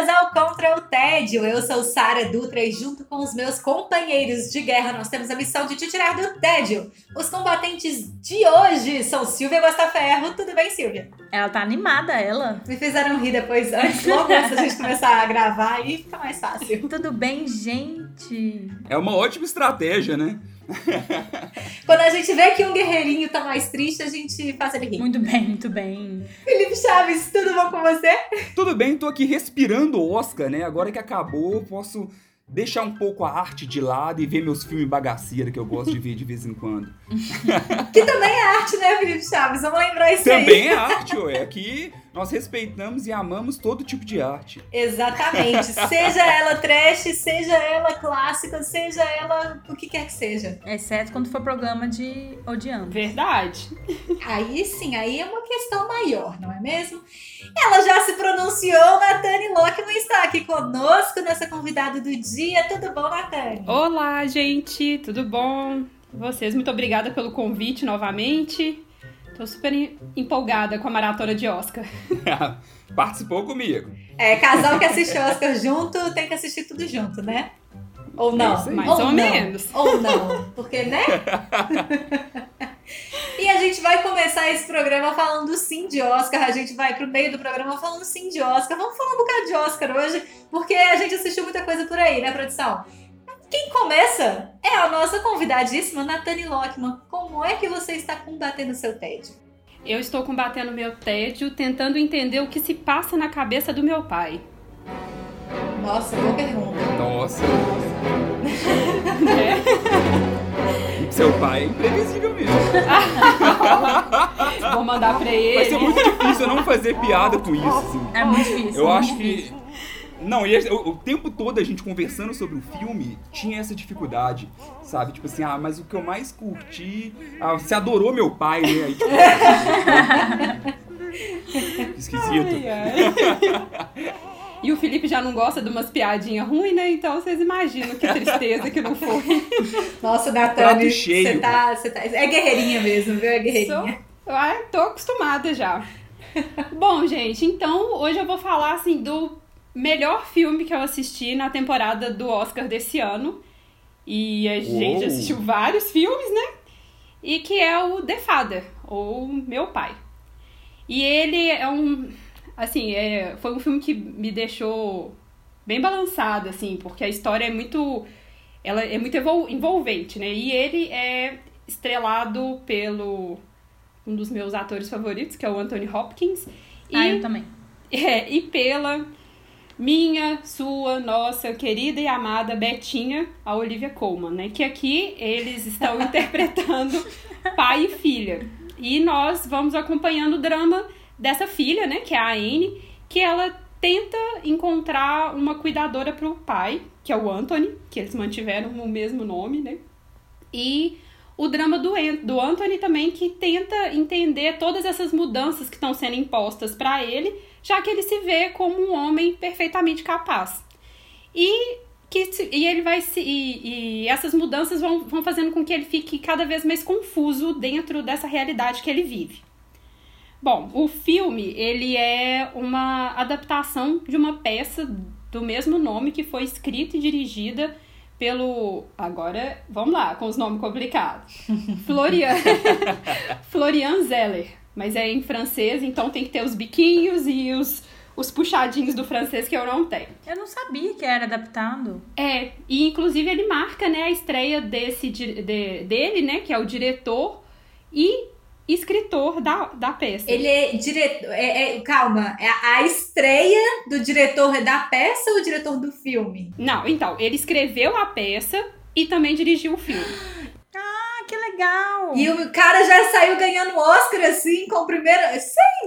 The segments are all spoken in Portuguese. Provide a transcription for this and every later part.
Bem-vindas ao Contra o Tédio. Eu sou Sara Dutra e junto com os meus companheiros de guerra nós temos a missão de te tirar do tédio. Os combatentes de hoje são Silvia Gostaferro. Tudo bem, Silvia? Ela tá animada, ela. Me fizeram rir depois, antes, logo antes da gente começar a gravar e fica mais fácil. Tudo bem, gente? É uma ótima estratégia, né? Quando a gente vê que um guerreirinho tá mais triste, a gente faz ele rir. Muito bem, muito bem. Felipe Chaves, tudo bom com você? Tudo bem, tô aqui respirando o Oscar, né? Agora que acabou, posso deixar um pouco a arte de lado e ver meus filmes bagaceira que eu gosto de ver de vez em quando. Que também é arte, né, Felipe Chaves? Vamos lembrar isso aí. Também é arte, ué. Aqui nós respeitamos e amamos todo tipo de arte. Exatamente. Seja ela trash, seja ela clássica, seja ela o que quer que seja. Exceto quando for programa de odiando. Verdade. Aí sim, aí é uma questão maior, não é mesmo? Ela já se pronunciou, Natane Locke não está aqui conosco, nossa convidada do dia. Tudo bom, Natane? Olá, gente, tudo bom? Vocês, muito obrigada pelo convite novamente. Tô super em- empolgada com a maratona de Oscar. Participou comigo. É, casal que assiste Oscar junto tem que assistir tudo junto, né? Ou não? É. Mais ou, ou não. menos. Ou não. Porque, né? e a gente vai começar esse programa falando sim de Oscar. A gente vai pro meio do programa falando sim de Oscar. Vamos falar um bocado de Oscar hoje, porque a gente assistiu muita coisa por aí, né, produção? Quem começa é a nossa convidadíssima, Nathani Lockman. Como é que você está combatendo o seu tédio? Eu estou combatendo meu tédio, tentando entender o que se passa na cabeça do meu pai. Nossa, boa pergunta. Nossa, É, seu pai é imprevisível mesmo. vou mandar pra ele. Vai ser muito difícil eu não fazer piada com isso, assim. É muito difícil. Eu muito acho que. Não, e o, o tempo todo a gente conversando sobre o filme tinha essa dificuldade, sabe? Tipo assim, ah, mas o que eu mais curti. Ah, você adorou meu pai, né? Aí, tipo, Esquisito. Ai, ai. E o Felipe já não gosta de umas piadinhas ruins, né? Então vocês imaginam que tristeza que não foi. Nossa, cheio. você tá, você tá. É guerreirinha mesmo, viu? É guerreirinha. Sou, ah, tô acostumada já. Bom, gente, então hoje eu vou falar assim do melhor filme que eu assisti na temporada do Oscar desse ano. E a gente Uou. assistiu vários filmes, né? E que é o The Father, ou Meu Pai. E ele é um. Assim, é, foi um filme que me deixou bem balançado, assim, porque a história é muito. Ela é muito envolvente, né? E ele é estrelado pelo um dos meus atores favoritos, que é o Anthony Hopkins. E, Ah, eu também. é, e pela minha, sua, nossa querida e amada Betinha, a Olivia Colman, né? Que aqui eles estão interpretando pai e filha. E nós vamos acompanhando o drama dessa filha, né? Que é a Anne, que ela tenta encontrar uma cuidadora para o pai, que é o Anthony, que eles mantiveram o mesmo nome, né? E o drama do, do Anthony também, que tenta entender todas essas mudanças que estão sendo impostas para ele, já que ele se vê como um homem perfeitamente capaz. E que e ele vai se e, e essas mudanças vão, vão fazendo com que ele fique cada vez mais confuso dentro dessa realidade que ele vive. Bom, o filme ele é uma adaptação de uma peça do mesmo nome que foi escrita e dirigida pelo agora vamos lá com os nomes complicados Florian Florian Zeller mas é em francês então tem que ter os biquinhos e os os puxadinhos do francês que eu não tenho Eu não sabia que era adaptado. é, e inclusive ele marca, né, a estreia desse de- dele, né, que é o diretor e escritor da, da peça. Ele é diretor. É, é- calma, é a estreia do diretor da peça ou o diretor do filme? Não, então, ele escreveu a peça e também dirigiu o filme. Que legal! E o cara já saiu ganhando Oscar assim com o primeiro.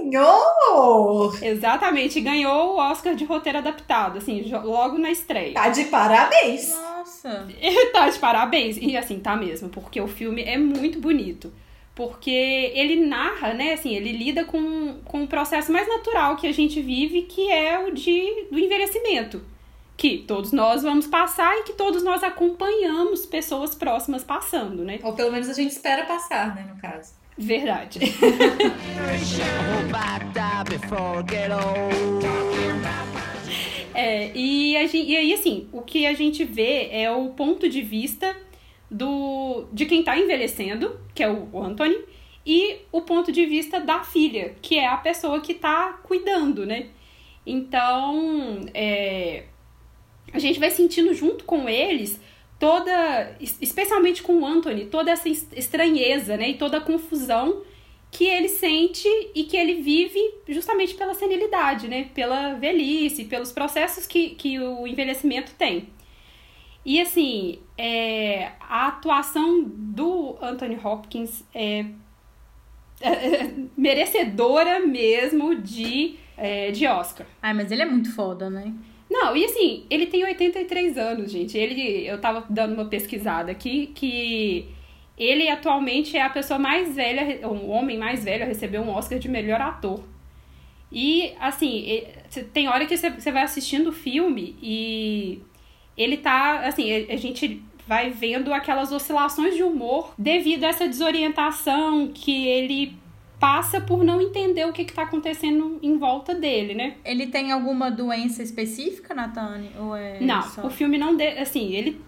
Senhor! Exatamente, ganhou o Oscar de roteiro adaptado, assim, logo na estreia. Tá de parabéns! Nossa. Nossa. tá de parabéns. E assim, tá mesmo, porque o filme é muito bonito. Porque ele narra, né, assim, ele lida com, com o processo mais natural que a gente vive, que é o de, do envelhecimento. Que todos nós vamos passar e que todos nós acompanhamos pessoas próximas passando, né? Ou pelo menos a gente espera passar, né, no caso. Verdade. É, e, a gente, e aí, assim, o que a gente vê é o ponto de vista do de quem tá envelhecendo, que é o Anthony, e o ponto de vista da filha, que é a pessoa que tá cuidando, né? Então, é, a gente vai sentindo junto com eles toda, especialmente com o Anthony, toda essa estranheza, né? E toda a confusão que ele sente e que ele vive justamente pela senilidade, né? Pela velhice, pelos processos que, que o envelhecimento tem. E assim, é, a atuação do Anthony Hopkins é, é merecedora mesmo de, é, de Oscar. Ai, mas ele é muito foda, né? Não, e assim, ele tem 83 anos, gente. Ele, eu tava dando uma pesquisada aqui que ele atualmente é a pessoa mais velha, o homem mais velho a receber um Oscar de melhor ator. E, assim, tem hora que você vai assistindo o filme e ele tá, assim, a gente vai vendo aquelas oscilações de humor devido a essa desorientação que ele passa por não entender o que está acontecendo em volta dele, né? Ele tem alguma doença específica, Natane? Ou é não, só... o filme não... De... Assim, ele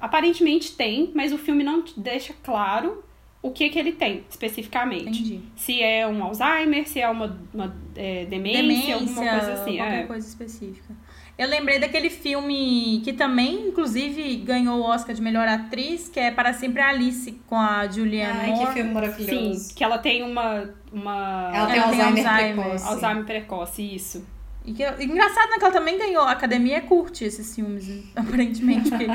aparentemente tem, mas o filme não deixa claro o que que ele tem especificamente. Entendi. Se é um Alzheimer, se é uma, uma é, demência, demência, alguma coisa assim. Qualquer é. coisa específica. Eu lembrei daquele filme que também, inclusive, ganhou o Oscar de melhor atriz, que é Para Sempre Alice, com a Julianne Ai, Moore. que filme maravilhoso. Sim, que ela tem uma... uma... Ela tem Ela tem Alzheimer, Alzheimer. precoce. Alzheimer precoce, isso. E que, engraçado, né, que ela também ganhou. A academia curte esses filmes, aparentemente. Porque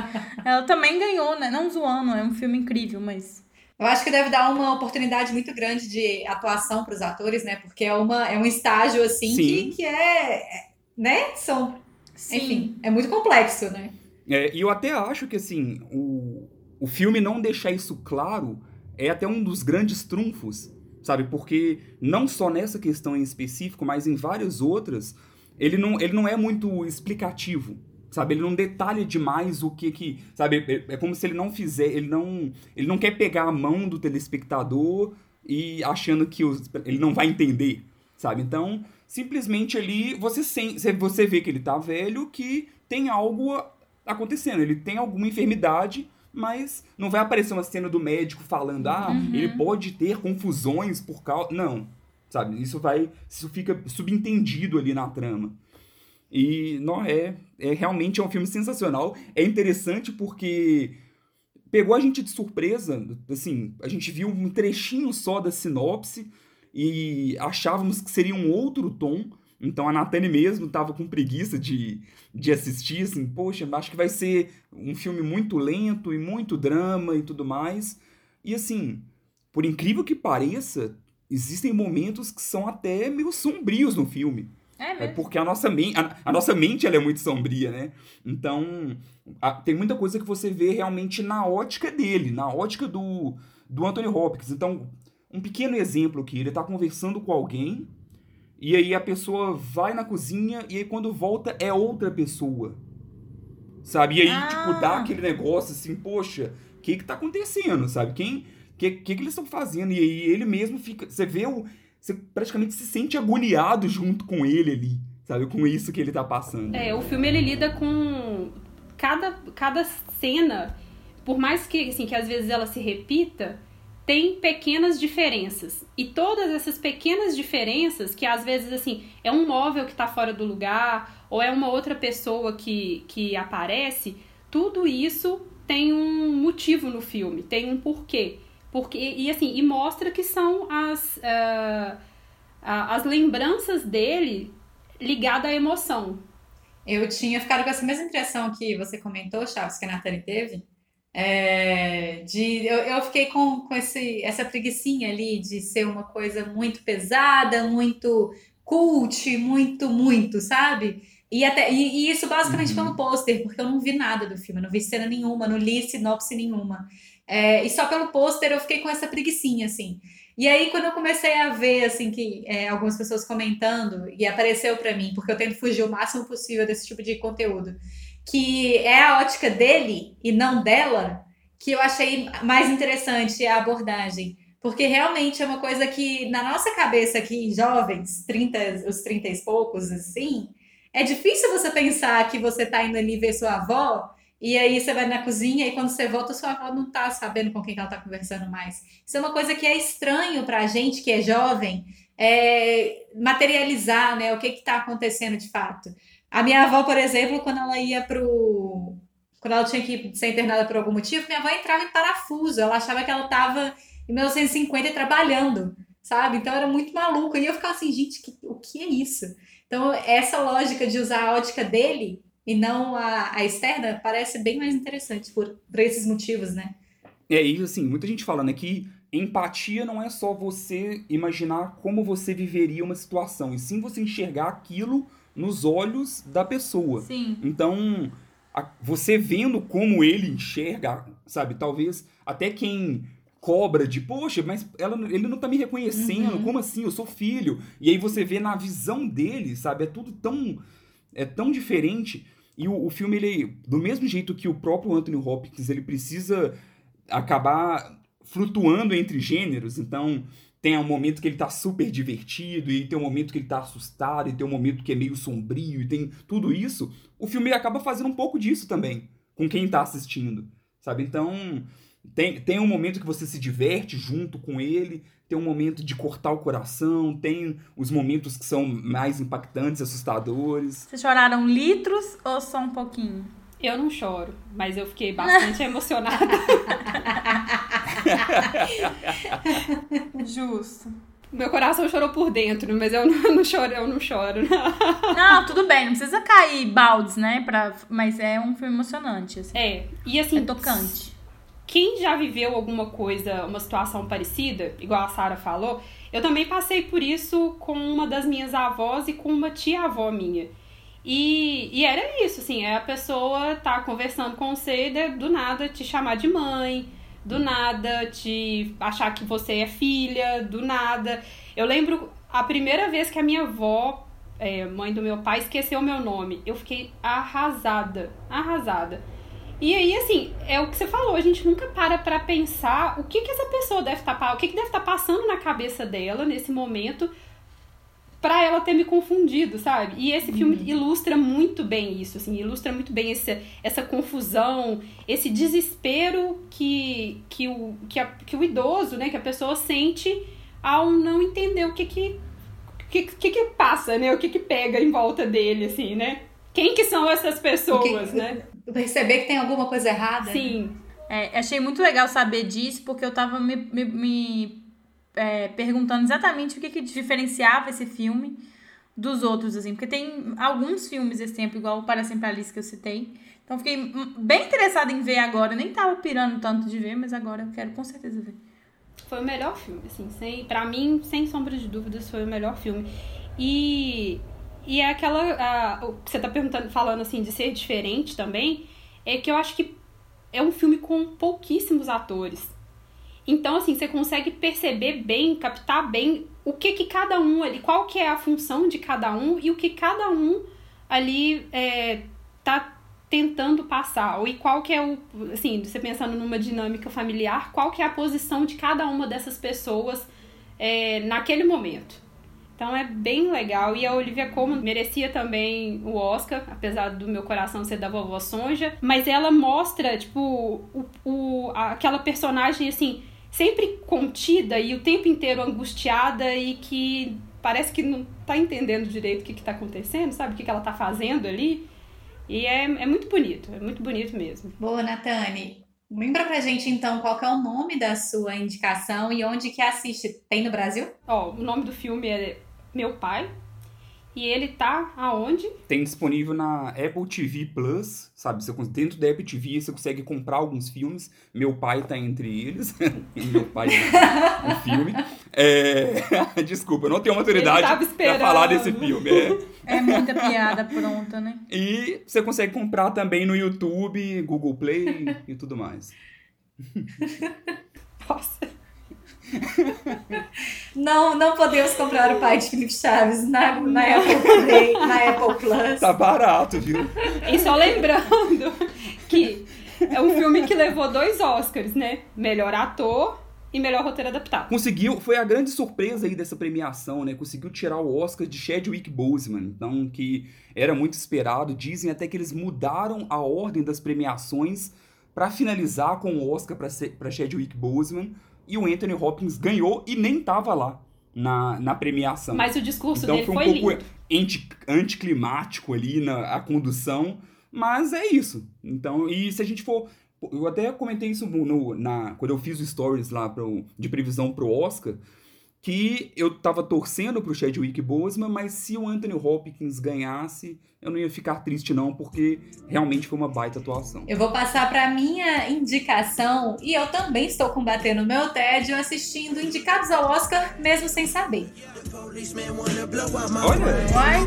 ela também ganhou, né? Não zoando, é um filme incrível, mas. Eu acho que deve dar uma oportunidade muito grande de atuação para os atores, né? Porque é, uma, é um estágio assim que, Sim. que é, é- né? São, Sim. enfim, é muito complexo, né? É, e eu até acho que, assim, o, o filme não deixar isso claro é até um dos grandes trunfos, sabe? Porque não só nessa questão em específico, mas em várias outras, ele não, ele não é muito explicativo, sabe? Ele não detalha demais o que que, sabe? É, é como se ele não fizer, ele não, ele não quer pegar a mão do telespectador e achando que os- ele não vai entender, sabe? Então, simplesmente ali você, sem, você vê que ele tá velho, que tem algo acontecendo. Ele tem alguma enfermidade, mas não vai aparecer uma cena do médico falando, ah, ele pode ter confusões por causa. Não. Sabe? Isso vai. Isso fica subentendido ali na trama. E não é, é realmente é um filme sensacional. É interessante porque pegou a gente de surpresa, assim, a gente viu um trechinho só da sinopse e achávamos que seria um outro tom. Então a Natane mesmo tava com preguiça de, de assistir, assim, poxa, acho que vai ser um filme muito lento e muito drama e tudo mais. E assim, por incrível que pareça, existem momentos que são até meio sombrios no filme. É É mesmo. porque a nossa, a, a nossa mente ela é muito sombria, né? Então, a- tem muita coisa que você vê realmente na ótica dele, na ótica do, do Anthony Hopkins. Então, um pequeno exemplo aqui, ele tá conversando com alguém, e aí a pessoa vai na cozinha, e aí quando volta é outra pessoa. Sabe? E aí, Ah. tipo, dá aquele negócio assim, poxa, o que que tá acontecendo, sabe? Quem... O que, que, que eles estão fazendo? E aí ele mesmo fica... Você vê o... Você praticamente se sente agoniado junto com ele ali, sabe? Com isso que ele tá passando. É, o filme ele lida com cada, cada cena, por mais que, assim, que às vezes ela se repita, tem pequenas diferenças. E todas essas pequenas diferenças, que às vezes, assim, é um móvel que tá fora do lugar, ou é uma outra pessoa que, que aparece, tudo isso tem um motivo no filme, tem um porquê. Porque, e assim, e mostra que são as, ah, as lembranças dele ligadas à emoção. Eu tinha ficado com essa mesma impressão que você comentou, Chaves, que a Nathalie teve. É, de, eu, eu fiquei com, com esse, essa preguicinha ali de ser uma coisa muito pesada, muito cult, muito, muito, sabe? E, até, e, e isso basicamente Uhum. pelo pôster, porque eu não vi nada do filme, não vi cena nenhuma, não li sinopse nenhuma. É, e só pelo pôster eu fiquei com essa preguiçinha, assim. E aí, quando eu comecei a ver, assim, que é, algumas pessoas comentando, e apareceu pra mim, porque eu tento fugir o máximo possível desse tipo de conteúdo, que é a ótica dele e não dela, que eu achei mais interessante a abordagem. Porque realmente é uma coisa que, na nossa cabeça aqui, jovens, 30, os 30 e poucos, assim, é difícil você pensar que você tá indo ali ver sua avó, e aí você vai na cozinha e quando você volta, sua avó não tá sabendo com quem que ela tá conversando mais. Isso é uma coisa que é estranho pra gente que é jovem, é, materializar, né, o que que tá acontecendo de fato. A minha avó, por exemplo, quando ela ia pro... Quando ela tinha que ser internada por algum motivo, minha avó entrava em parafuso. Ela achava que ela tava em 1950 trabalhando, sabe? Então era muito maluco. E eu ficava assim, gente, que- o que é isso? Então, essa lógica de usar a ótica dele e não a, a externa parece bem mais interessante por, por esses motivos, né? É isso, assim, muita gente falando aqui, empatia não é só você imaginar como você viveria uma situação, e sim você enxergar aquilo nos olhos da pessoa. Sim. Então, a- você vendo como ele enxerga, sabe? Talvez até quem cobra de, poxa, mas ela, ele não tá me reconhecendo, Uhum. como assim? Eu sou filho. E aí você vê na visão dele, sabe? É tudo tão, é tão diferente. E o, o filme, ele, do mesmo jeito que o próprio Anthony Hopkins, ele precisa acabar flutuando entre gêneros, então tem um momento que ele tá super divertido, e tem um momento que ele tá assustado, e tem um momento que é meio sombrio, e tem tudo isso. O filme acaba fazendo um pouco disso também, com quem tá assistindo, sabe? Então, tem, tem um momento que você se diverte junto com ele, tem um momento de cortar o coração, tem os momentos que são mais impactantes, assustadores. Vocês choraram litros ou só um pouquinho? Eu não choro, mas eu fiquei bastante emocionada. Justo. Meu coração chorou por dentro, mas eu não, não choro, eu não choro. não. Não, tudo bem, não precisa cair baldes, né? Pra... Mas é um filme emocionante, assim. É, e assim, É tocante. quem já viveu alguma coisa, uma situação parecida, igual a Sara falou, eu também passei por isso com uma das minhas avós e com uma tia-avó minha. E, e era isso, assim, é a pessoa tá conversando com você e de- do nada te chamar de mãe, do nada te achar que você é filha, do nada. Eu lembro a primeira vez que a minha avó, é, mãe do meu pai, esqueceu meu nome. Eu fiquei arrasada, arrasada. E aí, assim, é o que você falou, a gente nunca para pra pensar o que que essa pessoa deve estar, o que que deve estar passando na cabeça dela nesse momento pra ela ter me confundido, sabe? E esse filme ilustra muito bem isso, assim, ilustra muito bem esse, essa confusão, esse desespero que, que, o, que, a- que o idoso, né, que a pessoa sente ao não entender o que que, que, que, que passa, né? O que que pega em volta dele, assim, né? Quem que são essas pessoas, né? Perceber que tem alguma coisa errada. né? Sim, É, achei muito legal saber disso, porque eu tava me, me- me, é, perguntando exatamente o que, que diferenciava esse filme dos outros, assim. Porque tem alguns filmes desse tempo, igual o Para Sempre Alice que eu citei. Então fiquei bem interessada em ver agora. Nem tava pirando tanto de ver, mas agora eu quero com certeza ver. Foi o melhor filme, assim, sem, pra mim, sem sombra de dúvidas, foi o melhor filme. E, e é aquela. a- o que você tá perguntando, falando assim, de ser diferente também, é que eu acho que é um filme com pouquíssimos atores. Então, assim, você consegue perceber bem, captar bem o que que cada um ali, qual que é a função de cada um e o que cada um ali é, tá tentando passar. Ou e qual que é o, assim, você pensando numa dinâmica familiar, qual que é a posição de cada uma dessas pessoas é, naquele momento. Então é bem legal. E a Olivia Colman merecia também o Oscar, apesar do meu coração ser da vovó Sonja. Mas ela mostra, tipo, o, o, aquela personagem, assim, sempre contida e o tempo inteiro angustiada e que parece que não tá entendendo direito o que, que tá acontecendo, sabe? O que, que ela tá fazendo ali. E é, é muito bonito, é muito bonito mesmo. Boa, Natane. Lembra pra gente então qual que é o nome da sua indicação e onde que assiste? Tem no Brasil? Ó, o nome do filme é Meu Pai. E ele tá aonde? Tem disponível na Apple TV Plus, sabe? Você, dentro da Apple TV você consegue comprar alguns filmes. Meu pai tá entre eles. Meu pai é um filme. É... Desculpa, eu não tenho autoridade pra falar desse filme. É... é muita piada pronta, né? E você consegue comprar também no YouTube, Google Play e tudo mais. Nossa. Não, não podemos comprar o pai de Felipe Chaves na, na, Apple Play, na Apple Plus. Tá barato, viu? E só lembrando que é um filme que levou dois Oscars, né? Melhor ator e melhor roteiro adaptado. Conseguiu, foi a grande surpresa aí dessa premiação, né? Conseguiu tirar o Oscar de Chadwick Boseman, então que era muito esperado. Dizem até que eles mudaram a ordem das premiações para finalizar com o Oscar para Chadwick Boseman e o Anthony Hopkins ganhou e nem tava lá na, na premiação. Mas o discurso então, dele foi um foi pouco anti, anticlimático ali na a condução, mas é isso. Então, e se a gente for eu até comentei isso no, na, quando eu fiz o stories lá pro, de previsão pro Oscar, que eu tava torcendo pro Chadwick Boseman, mas se o Anthony Hopkins ganhasse, eu não ia ficar triste não, porque realmente foi uma baita atuação. Eu vou passar para minha indicação e eu também estou combatendo o meu tédio assistindo indicados ao Oscar mesmo sem saber. Olha!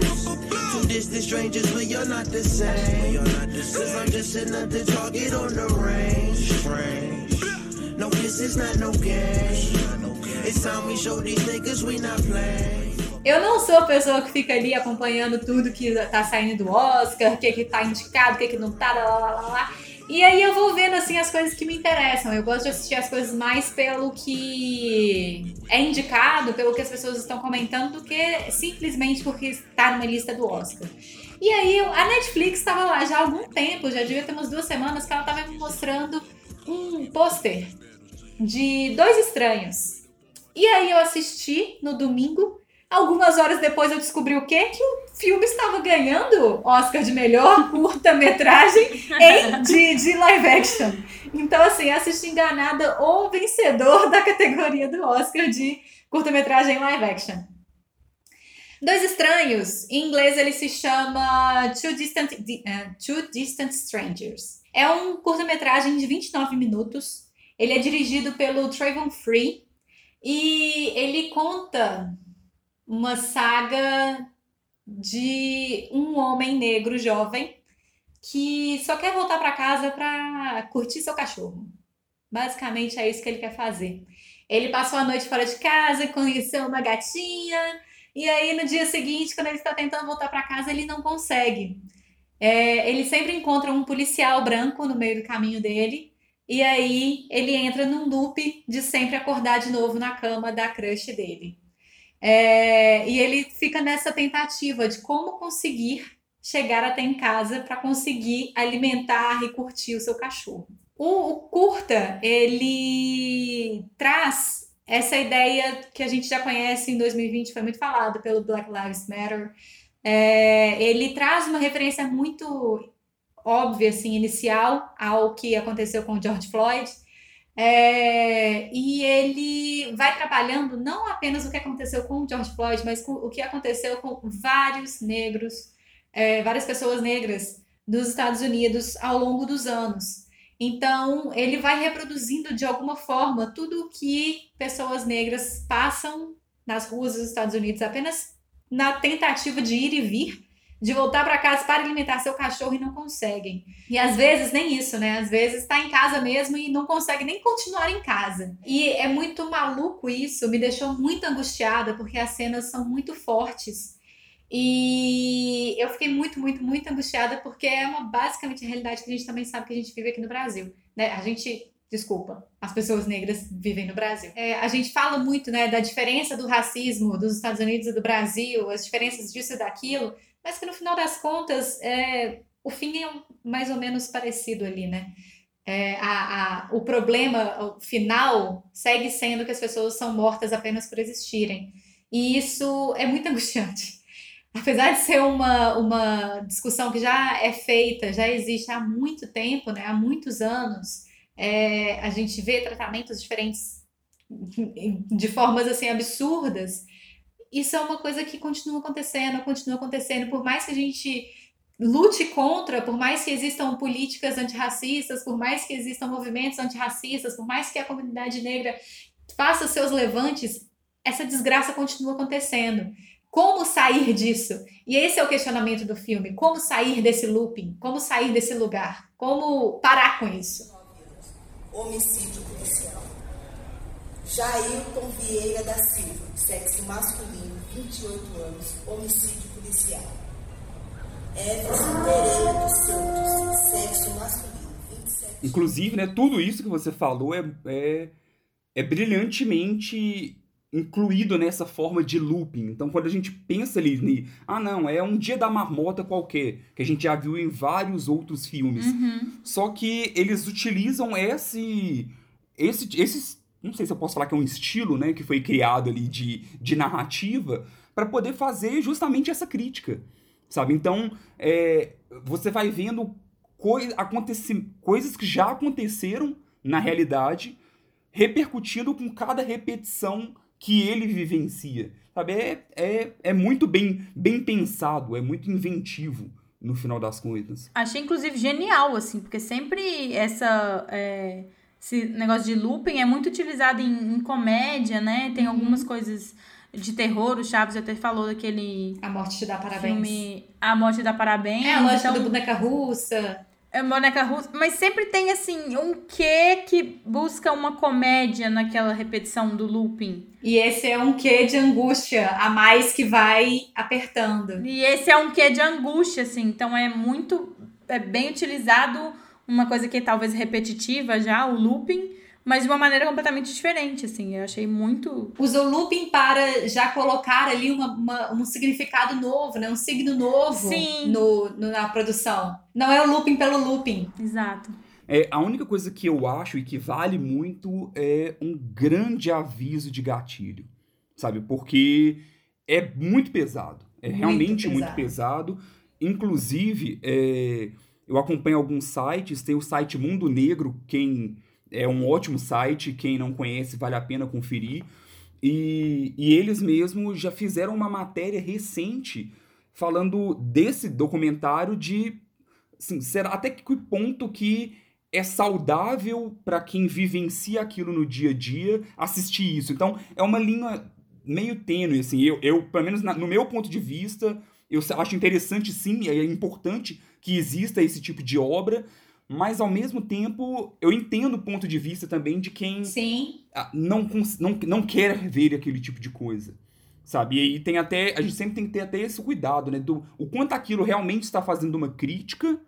No Eu não sou a pessoa que fica ali acompanhando tudo que tá saindo do Oscar, o que que tá indicado, o que que não tá, lá, lá, lá, lá. E aí eu vou vendo assim as coisas que me interessam. Eu gosto de assistir as coisas mais pelo que é indicado, pelo que as pessoas estão comentando, do que simplesmente porque está numa lista do Oscar. E aí a Netflix estava lá já há algum tempo, já devia ter umas duas semanas que ela estava me mostrando um pôster de Dois Estranhos. E aí eu assisti no domingo. Algumas horas depois eu descobri o quê? Que o filme estava ganhando Oscar de melhor curta-metragem de, de live action. Então, assim, assisti enganada o vencedor da categoria do Oscar de curta-metragem live action. Dois Estranhos, em inglês ele se chama Two Distant, uh, Two Distant Strangers. É um curta-metragem de 29 minutos. Ele é dirigido pelo Trayvon Free, e ele conta uma saga de um homem negro jovem que só quer voltar para casa para curtir seu cachorro. Basicamente é isso que ele quer fazer. Ele passou a noite fora de casa, conheceu uma gatinha, e aí no dia seguinte, quando ele está tentando voltar para casa, ele não consegue. É, ele sempre encontra um policial branco no meio do caminho dele e aí ele entra num loop de sempre acordar de novo na cama da crush dele. É, e ele fica nessa tentativa de como conseguir chegar até em casa para conseguir alimentar e curtir o seu cachorro. O, o, curta, ele traz essa ideia que a gente já conhece em 2020, foi muito falado pelo Black Lives Matter. É, ele traz uma referência muito óbvia, assim, inicial ao que aconteceu com o George Floyd. É, e ele vai trabalhando não apenas o que aconteceu com o George Floyd, mas com o que aconteceu com vários negros, é, várias pessoas negras dos Estados Unidos ao longo dos anos. Então, ele vai reproduzindo de alguma forma tudo o que pessoas negras passam nas ruas dos Estados Unidos apenas na tentativa de ir e vir de voltar para casa para alimentar seu cachorro e não conseguem. E às vezes nem isso, né? Às vezes está em casa mesmo e não consegue nem continuar em casa. E é muito maluco isso, me deixou muito angustiada porque as cenas são muito fortes. E eu fiquei muito, muito, muito angustiada porque é uma basicamente a realidade que a gente também sabe que a gente vive aqui no Brasil, né? A gente desculpa, as pessoas negras vivem no Brasil. É, a gente fala muito, né, da diferença do racismo dos Estados Unidos e do Brasil, as diferenças disso e daquilo, mas que no final das contas é, o fim é mais ou menos parecido ali, né? É, a, a, o problema o final segue sendo que as pessoas são mortas apenas por existirem. E isso é muito angustiante. Apesar de ser uma, uma discussão que já é feita, já existe há muito tempo, né, há muitos anos, é, a gente vê tratamentos diferentes de formas assim absurdas isso é uma coisa que continua acontecendo, continua acontecendo, por mais que a gente lute contra, por mais que existam políticas antirracistas, por mais que existam movimentos antirracistas, por mais que a comunidade negra faça seus levantes, essa desgraça continua acontecendo. Como sair disso? E esse é o questionamento do filme. Como sair desse looping? Como sair desse lugar? Como parar com isso? Homicídio policial. Jailton Vieira da Silva, sexo masculino, 28 anos, homicídio policial. Everson Pereira dos Santos, sexo masculino, 27 Inclusive, né, tudo isso que você falou é, é, é brilhantemente incluído nessa forma de looping. Então, quando a gente pensa ali, ah, não, é um dia da marmota qualquer, que a gente já viu em vários outros filmes. Uhum. Só que eles utilizam esse, esse, esses, não sei se eu posso falar que é um estilo, né, que foi criado ali de, de narrativa, para poder fazer justamente essa crítica, sabe? Então, é, você vai vendo coi coisas que já aconteceram na realidade, repercutindo com cada repetição que ele vivencia, sabe? É, é, é muito bem, bem pensado, é muito inventivo no final das contas. Achei, inclusive, genial, assim, porque sempre essa. é, esse negócio de looping é muito utilizado em, em comédia, né? Tem algumas coisas de terror, o Chaves até falou daquele A morte te dá parabéns. filme A Morte dá Parabéns. É a lógica então, do boneca russa. É boneca russa, mas sempre tem assim um quê que busca uma comédia naquela repetição do looping. E esse é um quê de angústia a mais que vai apertando. E esse é um quê de angústia, assim, então é muito é bem utilizado uma coisa que é talvez repetitiva já, o looping, mas de uma maneira completamente diferente, assim. Eu achei muito. Usa o looping para já colocar ali uma, uma- um significado novo, né? Um signo novo Sim. No, no- na produção. Não é o looping pelo looping. Exato. É, a única coisa que eu acho e que vale muito é um grande aviso de gatilho, sabe? Porque é muito pesado. É Muito realmente pesado. muito pesado. Inclusive, é, eu acompanho alguns sites, tem o site Mundo Negro, quem é um ótimo site, quem não conhece vale a pena conferir. E, e eles mesmos já fizeram uma matéria recente falando desse documentário de assim, será até que ponto que é saudável para quem vivencia aquilo no dia a dia assistir isso. Então, é uma linha meio tênue, assim. Eu, eu pelo menos na- no meu ponto de vista, eu acho interessante sim, é importante que exista esse tipo de obra, mas ao mesmo tempo eu entendo o ponto de vista também de quem Sim. não, não, não quer ver aquele tipo de coisa. Sabe? E aí tem até. A gente sempre tem que ter até esse cuidado, né? Do o quanto aquilo realmente está fazendo uma crítica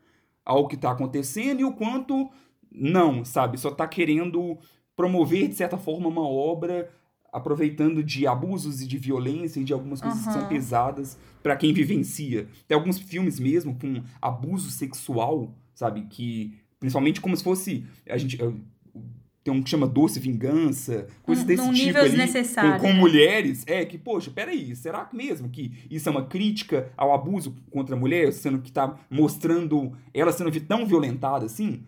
ao que está acontecendo e o quanto não, sabe? Só está querendo promover, de certa forma, uma obra aproveitando de abusos e de violência e de algumas coisas que são pesadas para quem vivencia. Tem alguns filmes mesmo com abuso sexual, sabe? Que. Principalmente como se fosse. A gente. Tem um que chama Doce Vingança, coisas Num- desse num tipo ali. Com, com né? mulheres. É que, poxa, peraí, será que mesmo que isso é uma crítica ao abuso contra a mulher, sendo que tá mostrando ela sendo tão violentada assim?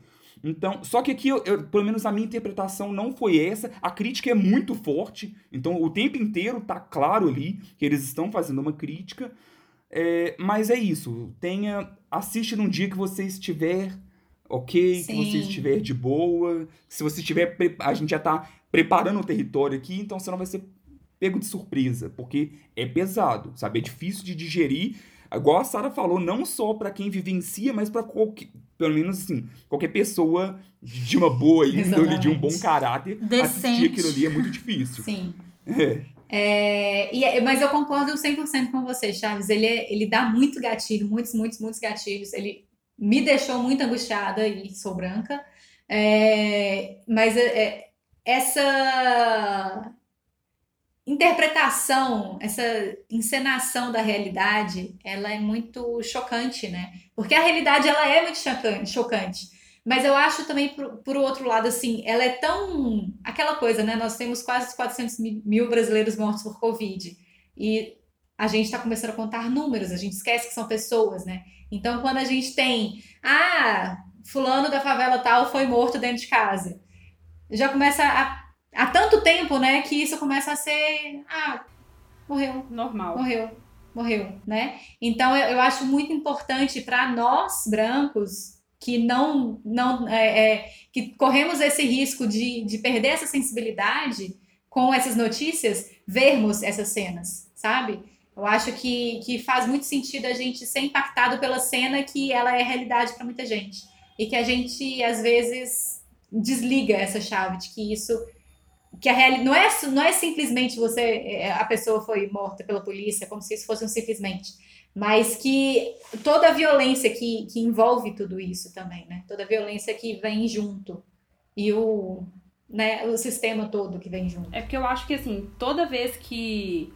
Então, só que aqui, eu- eu- pelo menos a minha interpretação não foi essa. A crítica é muito forte. Então, o tempo inteiro tá claro ali que eles estão fazendo uma crítica. É, mas é isso. Tenha. Assiste num dia que você estiver ok, Sim. que você estiver de boa. Se você estiver. A gente já tá preparando o território aqui, então você não vai ser pego de surpresa, porque é pesado, sabe? É difícil de digerir. Igual a Sara falou, não só pra quem vivencia, mas pra qualquer, pelo menos assim, qualquer pessoa de uma boa índole, de um bom caráter, Decente. assistir aquilo ali é muito difícil. Sim. É. É, e é- mas eu concordo 100% com você, Chaves. Ele, é- ele dá muito gatilho, muitos, muitos, muitos gatilhos. Ele me deixou muito angustiada e sou branca. É, mas é- essa interpretação, essa encenação da realidade, ela é muito chocante, né? Porque a realidade, ela é muito chocante. chocante. Mas eu acho também, por, por outro lado, assim, ela é tão. Aquela coisa, né? Nós temos quase 400 mi- mil brasileiros mortos por Covid. E a gente está começando a contar números, a gente esquece que são pessoas, né? Então, quando a gente tem. Ah, Fulano da favela tal foi morto dentro de casa. Já começa a. Há tanto tempo, né, que isso começa a ser. Ah, morreu. Normal. Morreu. Morreu, né? Então eu, eu acho muito importante para nós brancos que não, não é, é, que corremos esse risco de, de perder essa sensibilidade com essas notícias, vermos essas cenas, sabe? Eu acho que, que faz muito sentido a gente ser impactado pela cena que ela é realidade para muita gente. E que a gente, às vezes, desliga essa chave de que isso. Que a real, não, é, não é simplesmente você. É, a pessoa foi morta pela polícia, como se isso fosse um simplesmente. Mas que toda a violência que, que envolve tudo isso também, né? Toda a violência que vem junto. E o, né, o sistema todo que vem junto. É porque eu acho que, assim, toda vez que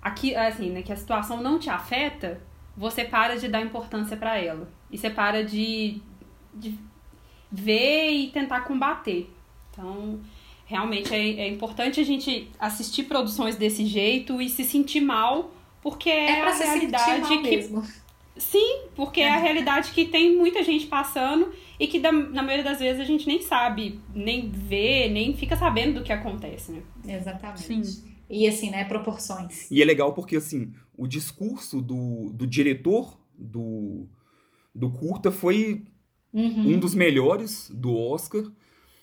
aqui, assim, né, que a situação não te afeta, você para de dar importância para ela. E você para de, de ver e tentar combater. Então, realmente é, é importante a gente assistir produções desse jeito e se sentir mal, porque é, É pra a se realidade que. mesmo. Sim, porque é a realidade que tem muita gente passando e que da- na maioria das vezes a gente nem sabe, nem vê, nem fica sabendo do que acontece, né? Exatamente. Sim. E assim, né, proporções. E é legal porque, assim, o discurso do, do diretor do, do curta foi Uhum. um dos melhores do Oscar.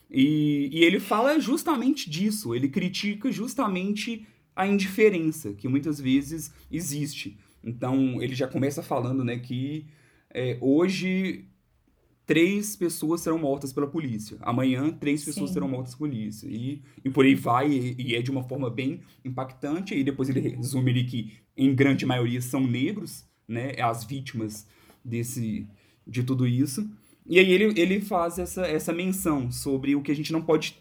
E, e ele fala justamente disso. Ele critica justamente a indiferença que muitas vezes existe. Então, ele já começa falando né, que é, hoje três pessoas serão mortas pela polícia. Amanhã, três pessoas Sim. serão mortas pela polícia. E, e por aí vai, e, e é de uma forma bem impactante. E depois ele resume ali que, em grande maioria, são negros, né? As vítimas desse, de tudo isso. E aí ele, ele faz essa, essa menção sobre o que a gente não pode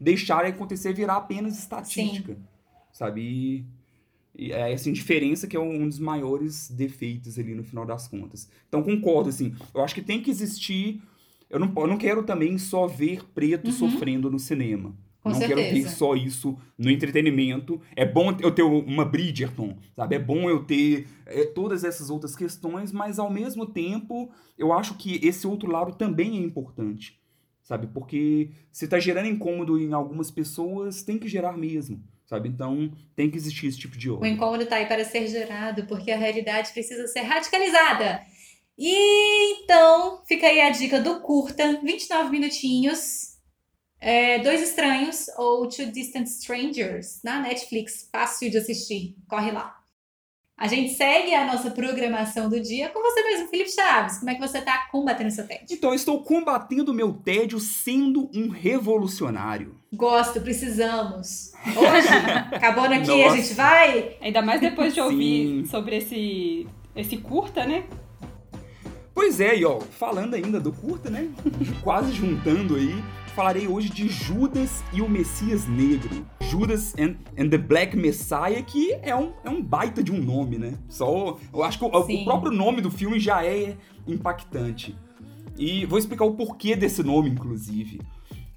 deixar acontecer virar apenas estatística, sabe? E, e é essa indiferença que é um dos maiores defeitos ali no final das contas. Então concordo, assim, eu acho que tem que existir... Eu não, eu não quero também só ver preto Uhum. sofrendo no cinema. Com não quero ver certeza. só isso no entretenimento. É bom eu ter uma Bridgerton, sabe? É bom eu ter é, todas essas outras questões, mas ao mesmo tempo eu acho que esse outro lado também é importante, sabe? Porque se tá gerando incômodo em algumas pessoas, tem que gerar mesmo, sabe? Então tem que existir esse tipo de O ordem. incômodo tá aí para ser gerado, porque a realidade precisa ser radicalizada. E então, fica aí a dica do curta, 29 minutinhos. É, Dois Estranhos ou Two Distant Strangers na Netflix, fácil de assistir, corre lá. A gente segue a nossa programação do dia com você mesmo, Felipe Chaves. Como é que você tá combatendo seu tédio? Então eu estou combatendo o meu tédio sendo um revolucionário. Gosto, precisamos. Hoje, acabando aqui, a Nossa. gente vai. Ainda mais depois de ouvir Sim. sobre esse, esse curta, né? Pois é, e ó, falando ainda do curta, né? Quase juntando aí, falarei hoje de Judas e o Messias Negro. Judas and, and the Black Messiah, que é um, é um baita de um nome, né? Só, eu acho que o, o próprio nome do filme já é impactante. E vou explicar o porquê desse nome, inclusive.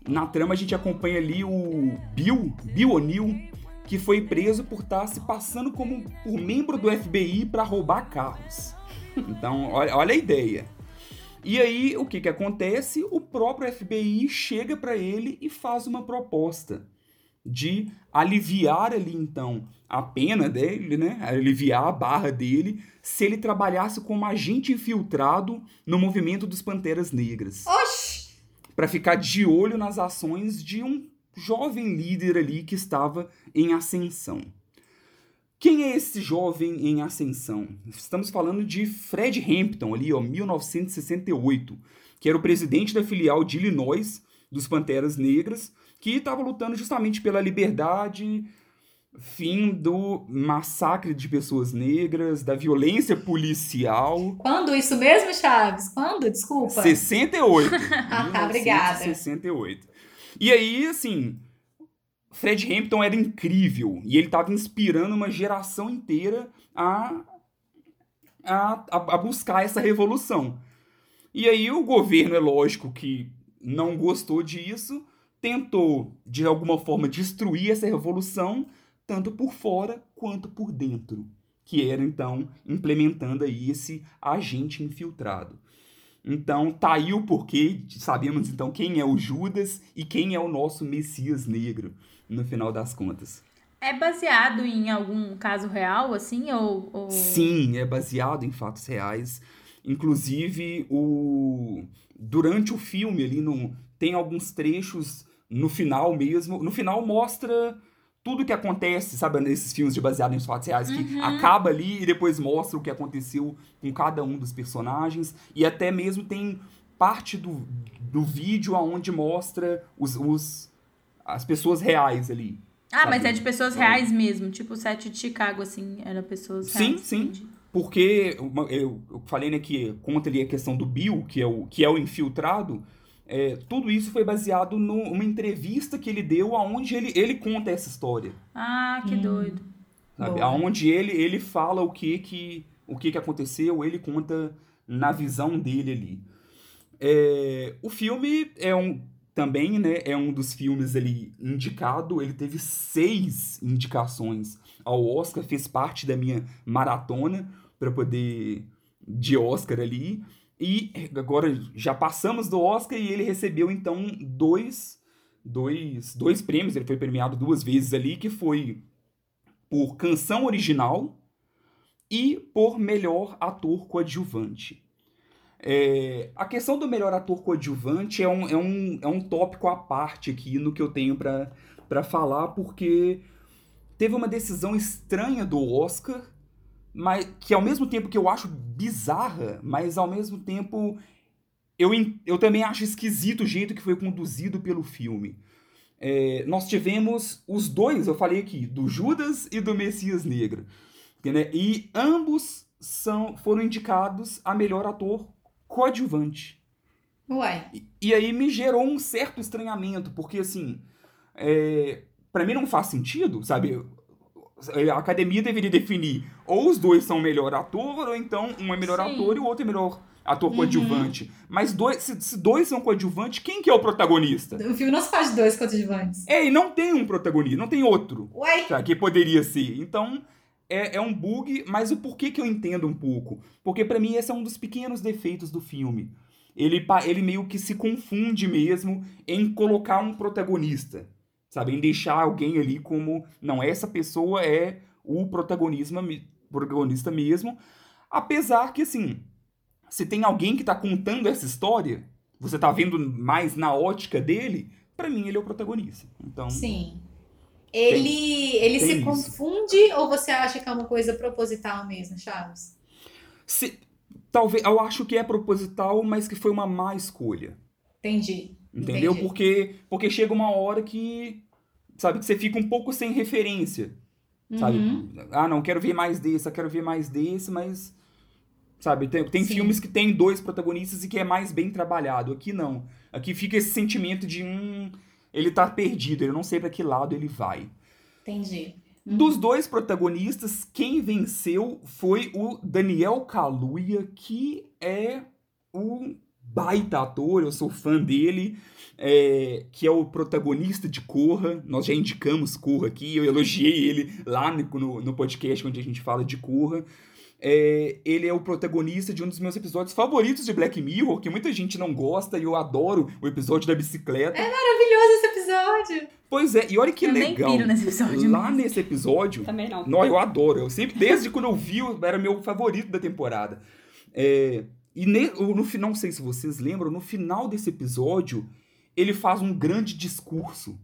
Na trama a gente acompanha ali o Bill, Bill O'Neill, que foi preso por estar se passando como por membro do FBI para roubar carros. Então, olha, olha a ideia. E aí, o que que acontece? O próprio FBI chega para ele e faz uma proposta de aliviar ali, então, a pena dele, né? Aliviar a barra dele, se ele trabalhasse como agente infiltrado no movimento dos Panteras Negras Oxi! para ficar de olho nas ações de um jovem líder ali que estava em ascensão. Quem é esse jovem em ascensão? Estamos falando de Fred Hampton, ali, ó, 1968, que era o presidente da filial de Illinois dos Panteras Negras, que estava lutando justamente pela liberdade, fim do massacre de pessoas negras, da violência policial. Quando isso mesmo, Chaves? Quando? Desculpa. 68. Ah, tá, obrigada. 68. E aí, assim, Fred Hampton era incrível e ele estava inspirando uma geração inteira a, a, a, buscar essa revolução. E aí o governo, é lógico que não gostou disso, tentou de alguma forma destruir essa revolução, tanto por fora quanto por dentro, que era então implementando aí esse agente infiltrado. Então, tá aí o porquê, sabemos então quem é o Judas e quem é o nosso Messias negro, no final das contas. É baseado em algum caso real, assim? Ou, ou... Sim, é baseado em fatos reais. Inclusive, o durante o filme ali no, tem alguns trechos no final mesmo. No final mostra tudo que acontece, sabe, nesses filmes de baseado em fatos reais, que Uhum. acaba ali e depois mostra o que aconteceu com cada um dos personagens. E até mesmo tem parte do, do vídeo onde mostra os, os, as pessoas reais ali. Ah, mas sabe? é de pessoas reais mesmo. Tipo o set de Chicago, assim, era pessoas Sim, reais. sim. entendi. Porque eu, eu falei né, que conta ali a questão do Bill, que é o, que é o infiltrado. é, tudo isso foi baseado nu- numa entrevista que ele deu onde ele, ele conta essa história. Ah, que Hum. doido. Sabe? Boa. Aonde ele, ele fala o que que, o que que aconteceu, ele conta na visão dele ali. É, o filme é um também, né, é um dos filmes ali indicado, ele teve seis indicações ao Oscar, fez parte da minha maratona para poder de Oscar ali. E agora já passamos do Oscar e ele recebeu então dois, dois, dois prêmios, ele foi premiado duas vezes ali, que foi por canção original e por melhor ator coadjuvante. É, a questão do melhor ator coadjuvante é um, é um, é um tópico à parte aqui no que eu tenho para falar, porque teve uma decisão estranha do Oscar, mas que ao mesmo tempo que eu acho bizarra, mas ao mesmo tempo eu, eu também acho esquisito o jeito que foi conduzido pelo filme. É, nós tivemos os dois, eu falei aqui, do Judas e do Messias Negro. né? E ambos são, foram indicados a melhor ator coadjuvante. Uai. E, e aí me gerou um certo estranhamento, porque assim, é, para mim não faz sentido, sabe? A academia deveria definir ou os dois são melhor ator, ou então um é melhor Sim. ator e o outro é melhor ator coadjuvante. Mas dois, se, se dois são coadjuvantes, quem que é o protagonista? O filme não se faz de dois coadjuvantes. É, e não tem um protagonista, não tem outro Uai. sabe, que poderia ser. Então, é, é um bug, mas o porquê que eu entendo um pouco? Porque pra mim esse é um dos pequenos defeitos do filme. Ele, ele meio que se confunde mesmo em colocar um protagonista, sabe? Em deixar alguém ali como, não, essa pessoa é o protagonismo, protagonista mesmo. Apesar que, assim, se tem alguém que tá contando essa história, você tá vendo mais na ótica dele, pra mim ele é o protagonista. Então, Sim. Ele, ele tem se isso. confunde ou você acha que é uma coisa proposital mesmo, Chaves? Se, talvez, eu acho que é proposital, mas que foi uma má escolha. Entendi. Entendeu? Entendi. Porque, porque chega uma hora que, sabe, que você fica um pouco sem referência. Sabe? Uhum. Ah, não, quero ver mais desse, eu quero ver mais desse, mas. Sabe, tem, tem Sim. filmes que tem dois protagonistas e que é mais bem trabalhado. Aqui não. Aqui fica esse sentimento de um. Ele tá perdido, eu não sei pra que lado ele vai. Entendi. Uhum. Dos dois protagonistas, quem venceu foi o Daniel Kaluuya, que é um baita ator, eu sou fã dele, é, que é o protagonista de Corra. Nós já indicamos Corra aqui, eu elogiei ele lá no, no, podcast onde a gente fala de Corra. É, ele é o protagonista de um dos meus episódios favoritos de Black Mirror, que muita gente não gosta e eu adoro o episódio da bicicleta. Maravilhoso Pois é, e olha que eu nem legal. piro nesse episódio. Lá mesmo. nesse episódio, Também não. não, eu adoro. Eu sempre, desde quando eu vi, era meu favorito da temporada. É, e ne- no final, não sei se vocês lembram, no final desse episódio, ele faz um grande discurso,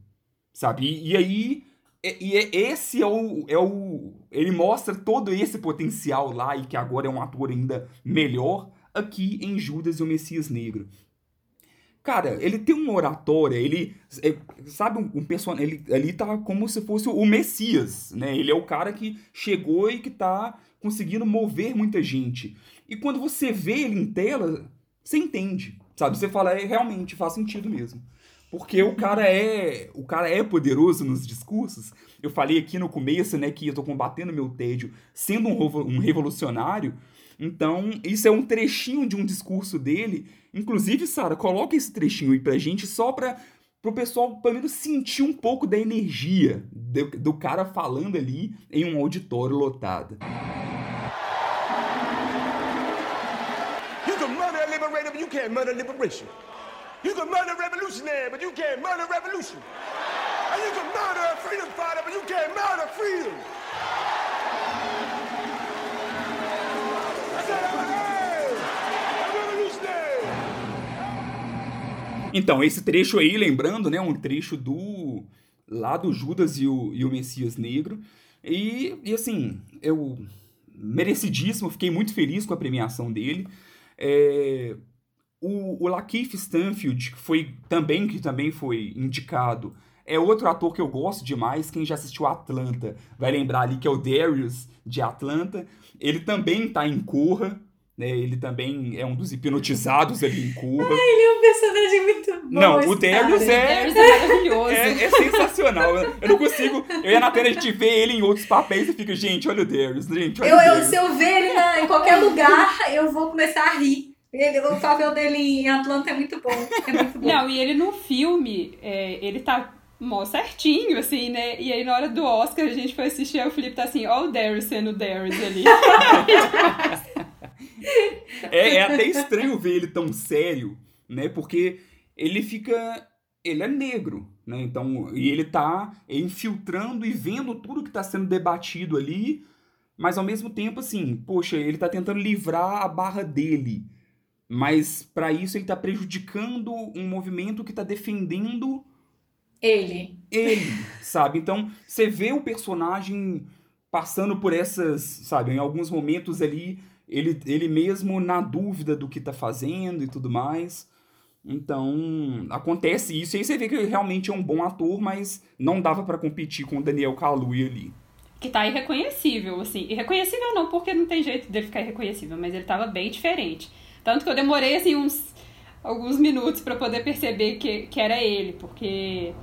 sabe? E, e aí, é- e é- esse é o, é o. Ele mostra todo esse potencial lá, e que agora é um ator ainda melhor, aqui em Judas e o Messias Negro. Cara, ele tem uma oratória, ele. é, sabe, um, um personagem. Ele ali tá como se fosse o Messias, né? Ele é o cara que chegou e que tá conseguindo mover muita gente. E quando você vê ele em tela, você entende, sabe? Você fala, é realmente faz sentido mesmo. Porque o cara é, o cara é poderoso nos discursos. Eu falei aqui no começo, né, que eu tô combatendo meu tédio sendo um, um revolucionário. Então, isso é um trechinho de um discurso dele. Inclusive, Sara, coloca esse trechinho aí pra gente só pra pro pessoal pelo menos sentir um pouco da energia do, do cara falando ali em um auditório lotado. You can murder a liberator, but you can't murder liberation. You can murder a revolutionary, but you can't murder revolution. And you can murder a freedom fighter, but you can't murder freedom. Então, esse trecho aí, lembrando, né, um trecho do lá do Judas e o, e o Messias Negro. E, e assim, eu merecidíssimo, fiquei muito feliz com a premiação dele. É, o, o Lakeith Stanfield, que foi também que também foi indicado, é outro ator que eu gosto demais. Quem já assistiu Atlanta vai lembrar ali que é o Darius de Atlanta. Ele também tá em Corra, né? Ele também é um dos hipnotizados ali em Corra. Ele é um personagem muito bom. Não, esse o Darius é, Darius é maravilhoso. é, é sensacional. Eu eu não consigo. Eu e a Natana, a gente vê ele em outros papéis e fica, gente, olha o Darius, gente, olha Eu, o eu, Darius. se eu ver ele na- em qualquer lugar, eu vou começar a rir. Ele, o papel dele em Atlanta é muito bom. É muito bom. Não, e ele no filme, é, ele tá mó certinho, assim, né? E aí na hora do Oscar a gente foi assistir, aí o Felipe tá assim, ó o Darius sendo o Darius ali. É, é até estranho ver ele tão sério, né? Porque ele fica. Ele é negro, né? Então, e ele tá infiltrando e vendo tudo que tá sendo debatido ali, mas ao mesmo tempo, assim, poxa, ele tá tentando livrar a barra dele. Mas para isso ele tá prejudicando um movimento que tá defendendo Ele. ele, sabe? Então, você vê o personagem passando por essas, sabe, em alguns momentos ali, ele, ele mesmo na dúvida do que tá fazendo e tudo mais. Então, acontece isso, e aí você vê que ele realmente é um bom ator, mas não dava pra competir com o Daniel Kaluuya ali. que tá irreconhecível, assim. Irreconhecível não, porque não tem jeito dele ficar irreconhecível, mas ele tava bem diferente. Tanto que eu demorei, assim, uns alguns minutos pra poder perceber que, que era ele, porque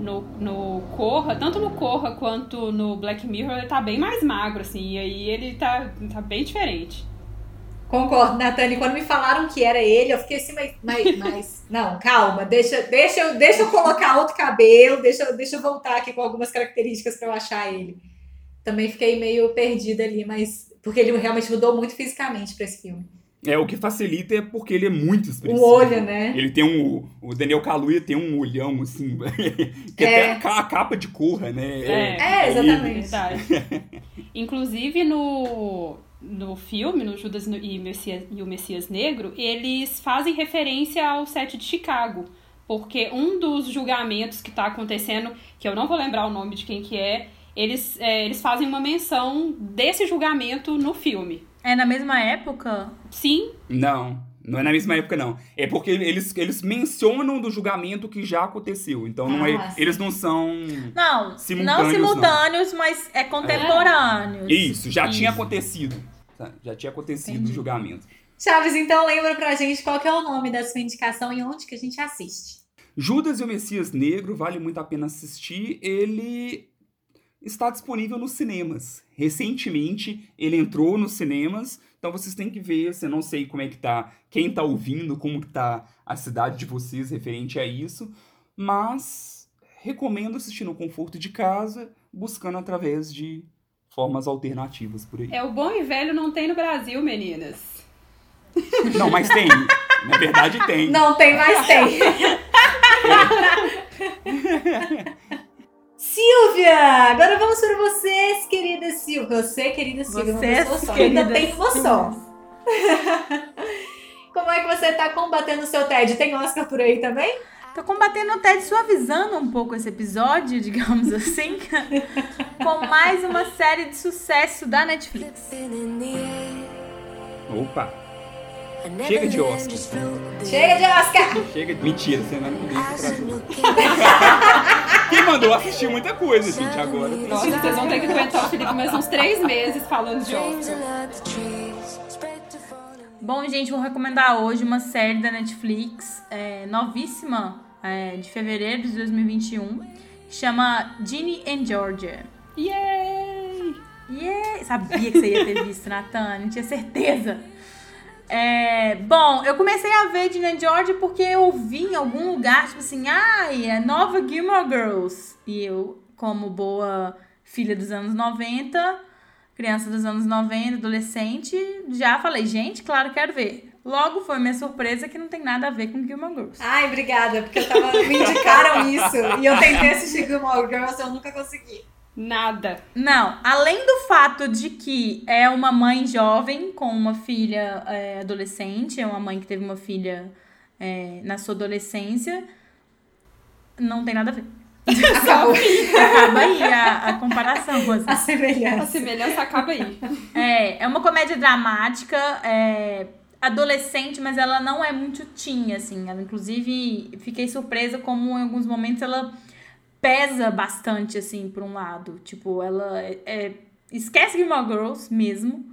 no, no Corra, tanto no Corra quanto no Black Mirror, ele tá bem mais magro, assim, e aí ele tá, tá bem diferente. Concordo, Natane. Quando me falaram que era ele, eu fiquei assim, mas. mas, mas- não, calma, deixa, deixa, deixa eu colocar outro cabelo, deixa, deixa eu voltar aqui com algumas características pra eu achar ele. Também fiquei meio perdida ali, mas. Porque ele realmente mudou muito fisicamente pra esse filme. É, o que facilita é porque ele é muito O expressivo. olho, né? Ele tem um. O Daniel Kaluuya tem um olhão, assim. que É. até a ca- a capa de corra, né? É, exatamente. Verdade. Inclusive no, no filme, no Judas e, Messias, e o Messias Negro, eles fazem referência ao set de Chicago. Porque um dos julgamentos que tá acontecendo, que eu não vou lembrar o nome de quem que é, eles, é, eles fazem uma menção desse julgamento no filme. É na mesma época? Sim, Não, não é na mesma época, não. É porque eles, eles mencionam do julgamento que já aconteceu. Então não é, Ah, sim. eles não são. Não, Simultâneos, não simultâneos, mas é contemporâneos. Isso, já tinha Isso. acontecido. tá? Já tinha acontecido Entendi. o julgamento. Chaves, então lembra pra gente qual que é o nome da sua indicação e onde que a gente assiste. Judas e o Messias Negro, vale muito a pena assistir. Ele está disponível nos cinemas. Recentemente ele entrou nos cinemas, então vocês têm que ver. Eu não sei como é que tá, quem tá ouvindo, como que tá a cidade de vocês referente a isso, mas recomendo assistir no conforto de casa, buscando através de formas alternativas por aí. é o bom e velho não tem no Brasil, meninas. Não, mas tem. Na verdade tem. Não tem, mas tem. Silvia! Agora vamos para vocês, querida Silvia. Você, querida Silvia, uma Vocês, pessoa só. Ainda tem uma só. Como é que você tá combatendo o seu TED? Tem Oscar por aí também? Tô combatendo até suavizando um pouco esse episódio, digamos assim, com mais uma série de sucesso da Netflix. Opa! Chega de Oscar. Chega de Oscar! Chega de. Mentira, você não me trazer. Quem mandou assistir muita coisa, gente, agora. Nossa, vocês vão ter que aguentar o Felipe mais uns três meses falando de Oscar. Bom, gente, vou recomendar hoje uma série da Netflix, é, novíssima, é, de fevereiro de 2021, que chama Ginny and Georgia. Yay! Yeah! Sabia que você ia ter visto, Natane, tinha certeza. É, bom, eu comecei a ver Ginny and Georgia porque eu vi em algum lugar, tipo assim, ai, é nova Gilmore Girls. E eu, como boa filha dos anos 90, criança dos anos 90, adolescente, já falei, gente, claro, quero ver. Logo foi minha surpresa que não tem nada a ver com Gilmore Girls. Ai, obrigada, porque eu tava, me indicaram isso. E eu tentei assistir Gilmore Girls, eu nunca consegui. Nada. Não, além do fato de que é uma mãe jovem com uma filha é, adolescente, é uma mãe que teve uma filha é, na sua adolescência, não tem nada a ver. Acabou. Acaba aí a, a comparação. assim. A A semelhança. semelhança acaba aí. É, é uma comédia dramática, é, adolescente, mas ela não é muito teen, assim. Ela, inclusive, fiquei surpresa como em alguns momentos ela pesa bastante, assim, por um lado. Tipo, ela é, é- esquece Gilmore Girls mesmo.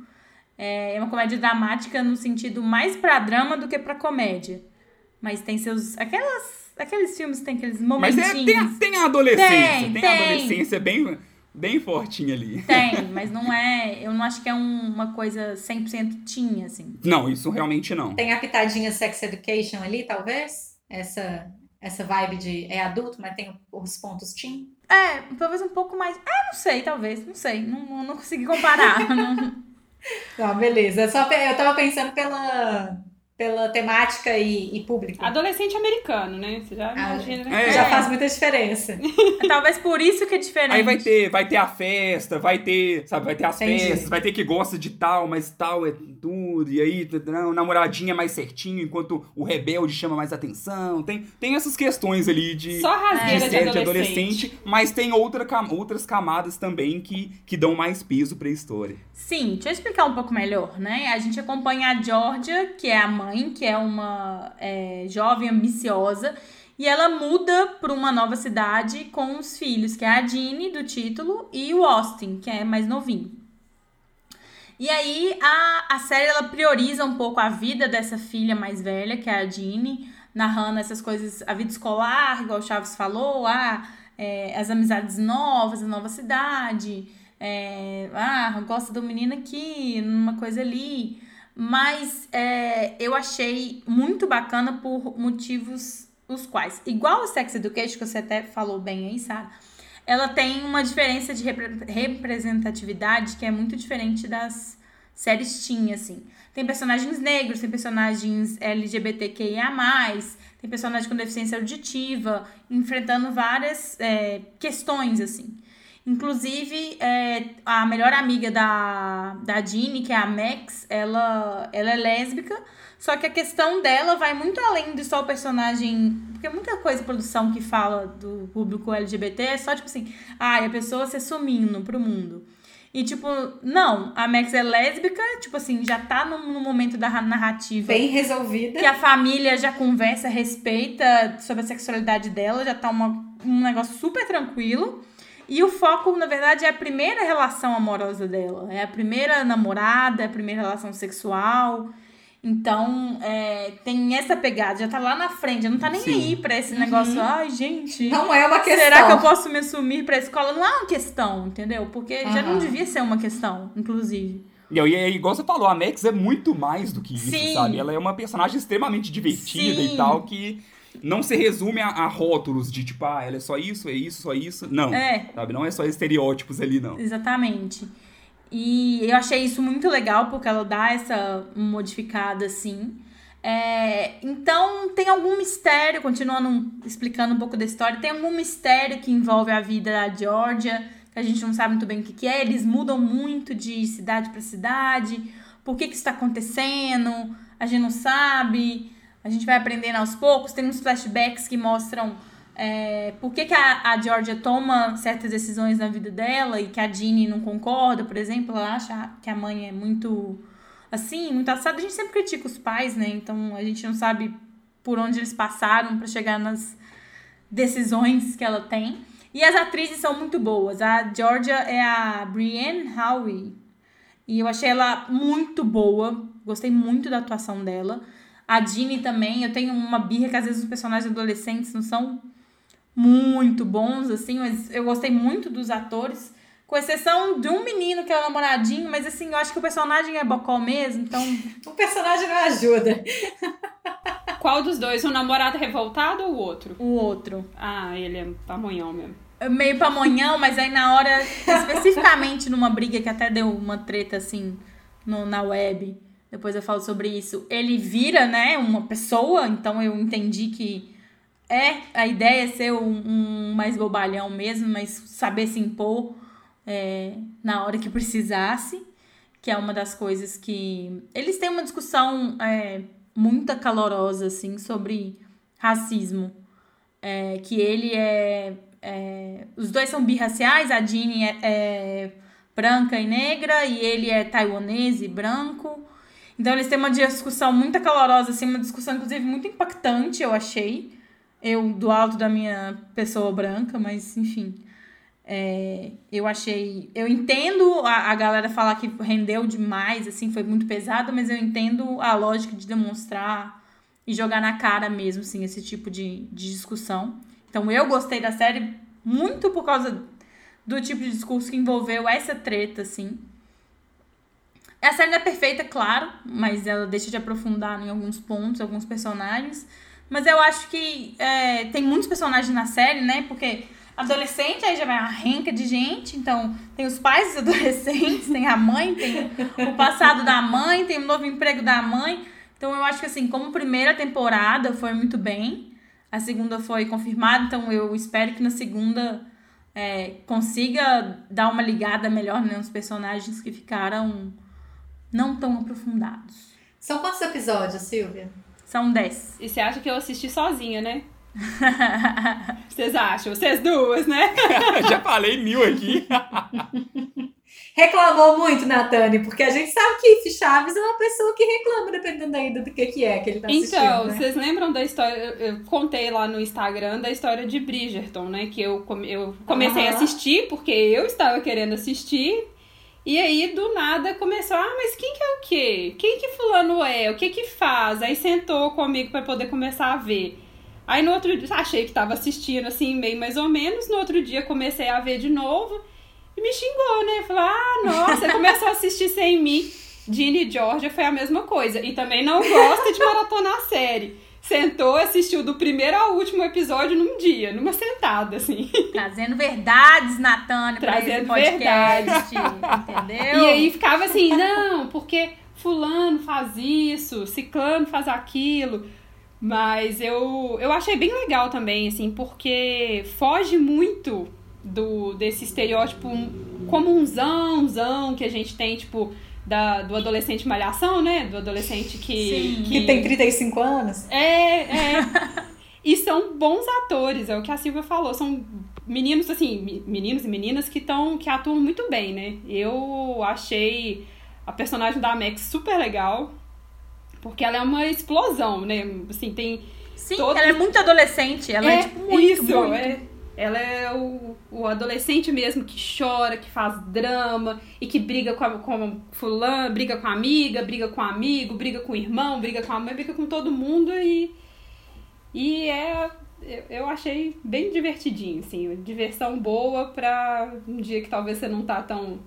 É, é uma comédia dramática no sentido mais pra drama do que pra comédia. Mas tem seus... Aquelas, aqueles filmes tem aqueles Mas é, tem, a, tem a adolescência. Tem, Tem, tem. a adolescência bem, bem fortinha ali. Tem, mas não é... Eu não acho que é um- uma coisa 100% teen, assim. Não, isso realmente não. Tem a pitadinha Sex Education ali, talvez? Essa, essa vibe de é adulto, mas tem os pontos teen. É, talvez um pouco mais. Ah, não sei, talvez, não sei. Não, não, não consegui comparar. não- Não, beleza. Só, eu tava pensando pela, pela temática e, e público. Adolescente americano, né? Você já Ah, imagina. é. Já faz muita diferença. talvez por isso que é diferente. Aí vai ter, vai ter a festa, vai ter, sabe, vai ter as Entendi. festas, vai ter que gosta de tal, mas tal é tudo, e aí o namoradinho é mais certinho, enquanto o rebelde chama mais atenção. Tem, tem essas questões ali de, Só de rasgueira de, adolescente. adolescente, mas tem outra, outras camadas também que, que dão mais peso pra história. Sim, deixa eu explicar um pouco melhor, né? A gente acompanha a Georgia, que é a mãe, que é uma é, jovem ambiciosa, e ela muda para uma nova cidade com os filhos, que é a Jeannie, do título, e o Austin, que é mais novinho. E aí a, a série ela prioriza um pouco a vida dessa filha mais velha, que é a Jeannie, narrando essas coisas, a vida escolar, igual o Chaves falou, ah, é, as amizades novas, a nova cidade, é, ah, gosta do menino aqui, numa coisa ali. Mas é, eu achei muito bacana por motivos os quais, igual o Sex Education, que você até falou bem aí, Sara, ela tem uma diferença de repre- representatividade que é muito diferente das séries teen, assim. Tem personagens negros, tem personagens LGBTQIA+, tem personagem com deficiência auditiva, enfrentando várias é, questões, assim. Inclusive, é, a melhor amiga da, da Jeannie, que é a Max, ela, ela é lésbica, só que a questão dela vai muito além de só o personagem. Porque muita coisa produção que fala do público LGBT é só tipo assim, ah, a pessoa se sumindo pro mundo. E tipo, não, a Max é lésbica, tipo assim, já tá no, no momento da narrativa Bem resolvida. que a família já conversa, respeita sobre a sexualidade dela, já tá uma, um negócio super tranquilo. E o foco, na verdade, é a primeira relação amorosa dela. É a primeira namorada, é a primeira relação sexual. Então, é, tem essa pegada, já tá lá na frente, já não tá nem Sim. aí pra esse negócio. Ai, gente. Não é uma questão. Será que eu posso me assumir pra escola? Não é uma questão, entendeu? Porque já não devia ser uma questão, inclusive. E aí, é igual você falou, a Max é muito mais do que isso, Sim. sabe? Ela é uma personagem extremamente divertida Sim. e tal, que não se resume a, a rótulos de tipo, ah, ela é só isso, é isso, só isso. Não, É. sabe? Não é só estereótipos ali, não. Exatamente. E eu achei isso muito legal, porque ela dá essa modificada assim. É, então, tem algum mistério, continuando explicando um pouco da história, tem algum mistério que envolve a vida da Georgia, que a gente não sabe muito bem o que, que é. Eles mudam muito de cidade para cidade. Por que, que isso está acontecendo? A gente não sabe. A gente vai aprendendo aos poucos. Tem uns flashbacks que mostram é, por que, que a, a Georgia toma certas decisões na vida dela e que a Jeannie não concorda, por exemplo, ela acha que a mãe é muito assim, muito assada. A gente sempre critica os pais, né? Então a gente não sabe por onde eles passaram para chegar nas decisões que ela tem. E as atrizes são muito boas. A Georgia é a Brienne Howe. E eu achei ela muito boa. Gostei muito da atuação dela. A Jeannie também. Eu tenho uma birra que às vezes os personagens adolescentes não são muito bons, assim, mas eu gostei muito dos atores. Com exceção de um menino que é o namoradinho, mas assim, eu acho que o personagem é bocó mesmo, então. O personagem não ajuda. Qual dos dois? O namorado revoltado ou o outro? O outro. Ah, ele é pamonhão mesmo. É Meio pamonhão, mas aí na hora, especificamente numa briga que até deu uma treta assim no, na web, depois eu falo sobre isso, ele vira, né, uma pessoa, então eu entendi que é, a ideia é ser um, um mais bobalhão mesmo, mas saber se impor é, na hora que precisasse, que é uma das coisas que. Eles têm uma discussão é, muito calorosa, assim, sobre racismo. É, que ele é, é, Os dois são birraciais, a Jeannie é, é branca e negra, e ele é taiwanês e branco. Então eles têm uma discussão muito calorosa, assim, uma discussão, inclusive, muito impactante, eu achei. Eu, do alto da minha pessoa branca, mas enfim. É, eu achei. Eu entendo a, a galera falar que rendeu demais, assim, foi muito pesado, mas eu entendo a lógica de demonstrar e jogar na cara mesmo, assim, esse tipo de, de discussão. Então eu gostei da série muito por causa do tipo de discurso que envolveu essa treta, assim. A série não é perfeita, claro, mas ela deixa de aprofundar em alguns pontos, alguns personagens. Mas eu acho que é, tem muitos personagens na série, né? Porque adolescente, aí já vai uma renca de gente. Então, tem os pais dos adolescentes, tem a mãe, tem o passado da mãe, tem o novo emprego da mãe. Então, eu acho que, assim, como primeira temporada foi muito bem. A segunda foi confirmada, então eu espero que na segunda é, consiga dar uma ligada melhor né, nos personagens que ficaram não tão aprofundados. São quantos episódios, Silvia? São 10. E você acha que eu assisti sozinha, né? Vocês acham? Vocês duas, né? Já falei mil aqui. Reclamou muito, Natane, porque a gente sabe que Chaves é uma pessoa que reclama, dependendo ainda do que, que é que ele tá assistindo. Então, né? vocês lembram da história? Eu contei lá no Instagram da história de Bridgerton, né? Que eu, come- eu comecei a Aham. assistir porque eu estava querendo assistir. E aí, do nada, começou, ah, mas quem que é o quê? Quem que fulano é? O que que faz? Aí sentou comigo pra poder começar a ver. Aí no outro dia, achei que tava assistindo assim, meio mais ou menos. No outro dia comecei a ver de novo e me xingou, né? Falou, ah, nossa, começou a assistir sem mim. Ginny e Georgia foi a mesma coisa. E também não gosta de maratonar série. Sentou, assistiu do primeiro ao último episódio num dia, numa sentada, assim. Trazendo verdades, Natânia, pra esse Trazendo podcast. Entendeu? E aí ficava assim, não, porque fulano faz isso, ciclano faz aquilo. Mas eu, eu achei bem legal também, assim, porque foge muito do desse estereótipo comunzãozão que a gente tem, tipo, da, do adolescente malhação, né? Do adolescente que... Sim. Que tem 35 anos. É, é. e são bons atores, é o que a Silvia falou. São meninos, assim, me- meninos e meninas que, tão, que atuam muito bem, né? Eu achei a personagem da Max super legal, porque ela é uma explosão, né? Assim, tem. Sim, todos- ela é muito adolescente. Ela é, tipo, muito, isso, muito. é. Ela é o, o adolescente mesmo que chora, que faz drama e que briga com, a, com fulano, briga com a amiga, briga com o amigo, briga com o irmão, briga com a mãe, briga com todo mundo e. E é. eu- achei bem divertidinho, assim. Diversão boa pra um dia que talvez você não tá tão,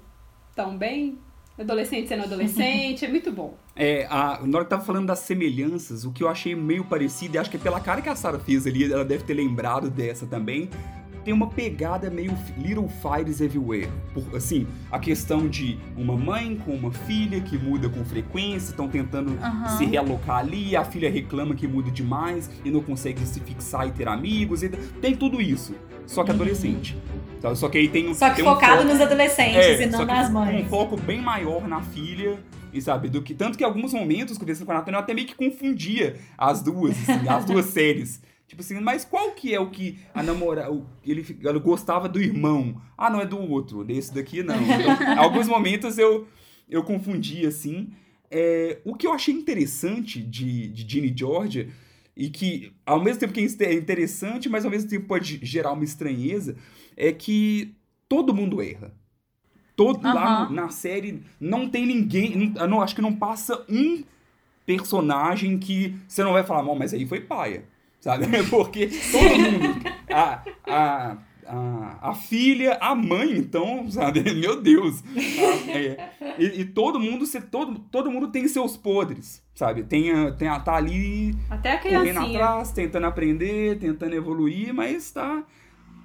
tão bem. Adolescente sendo adolescente, é muito bom. É, a, na hora que tava falando das semelhanças, o que eu achei meio parecido, e acho que é pela cara que a Sarah fez ali, ela deve ter lembrado dessa também, tem uma pegada meio Little Fires Everywhere. Por, assim, a questão de uma mãe com uma filha que muda com frequência, estão tentando Aham. se realocar ali, a filha reclama que muda demais e não consegue se fixar e ter amigos. E, tem tudo isso, só que adolescente. Tá? Só que aí tem, um- Só que tem um focado foco- nos adolescentes é, e não nas mães. um foco bem maior na filha, e sabe, do que tanto que em alguns momentos conversando com a Nathalie, eu até meio que confundia as duas, assim, as duas séries. Tipo assim, mas qual que é o que a namorada, ele, ela gostava do irmão? Ah, não é do outro, desse daqui não. Então, alguns momentos eu eu confundia assim. É, o que eu achei interessante de, de Ginny Georgia e que ao mesmo tempo que é interessante, mas ao mesmo tempo pode gerar uma estranheza, é que todo mundo erra. Todo, lá Aham. no- na série não tem ninguém, não, acho que não passa um personagem que você não vai falar, "Bom, mas aí foi paia, sabe? Porque todo mundo, a, a, a, a filha, a mãe, então, sabe? Meu Deus. Ah, é. e, e todo mundo, você, todo, todo mundo tem seus podres, sabe? Tem, a, tem a, tá ali Até a correndo atrás, tentando aprender, tentando evoluir, mas tá.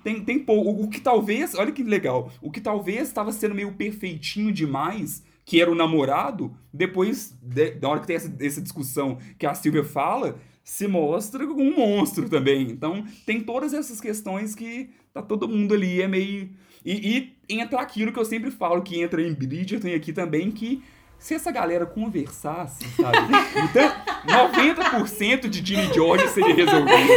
Tem, tem pouco. O, o que talvez, olha que legal, o que talvez estava sendo meio perfeitinho demais que era o namorado, depois, de, da hora que tem essa, essa discussão que a Silvia fala, se mostra como um monstro também. Então, tem todas essas questões que tá todo mundo ali, é meio. E, e entra aquilo que eu sempre falo, que entra em Bridgerton e aqui também, que se essa galera conversasse, sabe? Então, 90% de Jimmy George seria resolvido.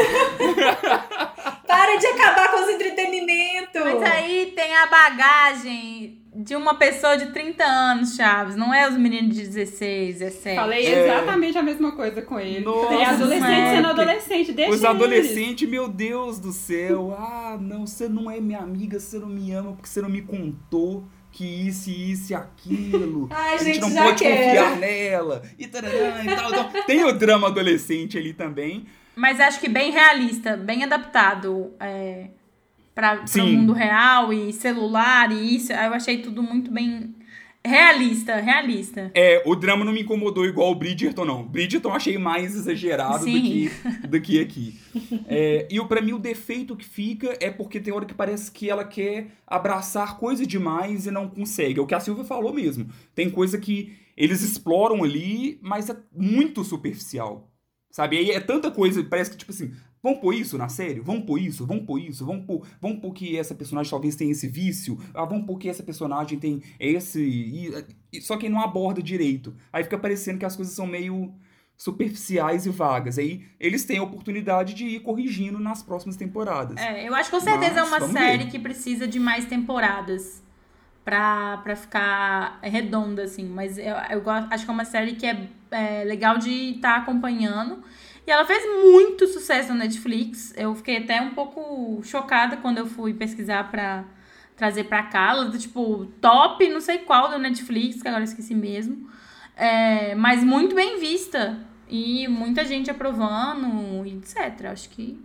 Para de acabar com os entretenimentos! Mas aí tem a bagagem de uma pessoa de 30 anos, Chaves. Não é os meninos de 16, 17. Falei É. exatamente a mesma coisa com ele. Nossa, Tem adolescente é, sendo adolescente, deixa Os eles. adolescentes, meu Deus do céu. Ah, não, você não é minha amiga, você não me ama porque você não me contou que isso, e isso e aquilo. Ai, a gente, gente, não já pode quero. confiar nela. E, tarará, e tal. Então, tem o drama adolescente ali também. Mas acho que bem realista, bem adaptado é, para o mundo real e celular e isso. Eu achei tudo muito bem realista, realista. É, o drama não me incomodou igual o Bridgerton, não. Bridgerton eu achei mais exagerado do que, do que aqui. É, e o- pra mim o defeito que fica é porque tem hora que parece que ela quer abraçar coisa demais e não consegue. É o que a Silvia falou mesmo. Tem coisa que eles exploram ali, mas é muito superficial. Sabe? Aí é tanta coisa, parece que tipo assim, vamos pôr isso na série? Vamos pôr isso? Vamos pôr isso? Vamos pôr, vamos pôr que essa personagem talvez tenha esse vício? Ah, vamos pôr que essa personagem tem esse. e- e- só que não aborda direito. Aí fica parecendo que as coisas são meio superficiais e vagas. Aí eles têm a oportunidade de ir corrigindo nas próximas temporadas. É, eu acho que com certeza Mas, é uma série ver. que precisa de mais temporadas pra, pra ficar redonda, assim. Mas eu, eu gosto, acho que é uma série que é, é legal de estar acompanhando. E ela fez muito sucesso na Netflix. Eu fiquei até um pouco chocada quando eu fui pesquisar pra trazer pra cá. Ela, tipo, top, não sei qual do Netflix, que agora eu esqueci mesmo. É, mas muito bem vista. E muita gente aprovando, etc. Acho que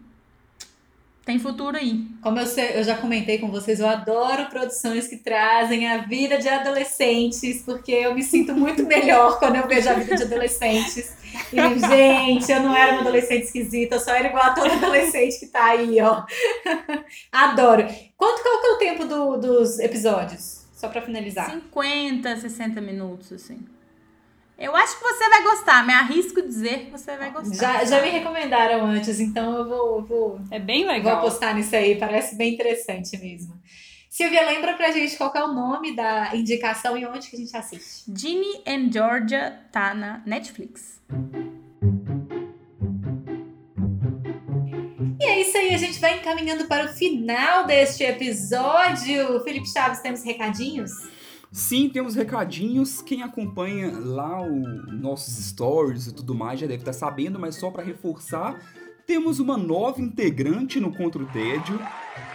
tem futuro aí. Como eu, sei- eu já comentei com vocês, eu adoro produções que trazem a vida de adolescentes, porque eu me sinto muito melhor quando eu vejo a vida de adolescentes. E gente, eu não era uma adolescente esquisita, eu só era igual a todo adolescente que tá aí, ó. Adoro. Quanto qual que é o tempo do- dos episódios? Só pra finalizar. 50, 60 minutos, assim. Eu acho que você vai gostar, me arrisco dizer que você vai gostar. Já, já me recomendaram antes, então eu vou, vou, É bem vou legal. apostar nisso aí, parece bem interessante mesmo. Silvia, lembra pra gente qual que é o nome da indicação e onde que a gente assiste? Ginny and Georgia tá na Netflix. E é isso aí, a gente vai encaminhando para o final deste episódio. Felipe Chaves, temos recadinhos? Sim, temos recadinhos. Quem acompanha lá o nossos stories e tudo mais já deve estar sabendo, mas só para reforçar, temos uma nova integrante no Contra o Tédio.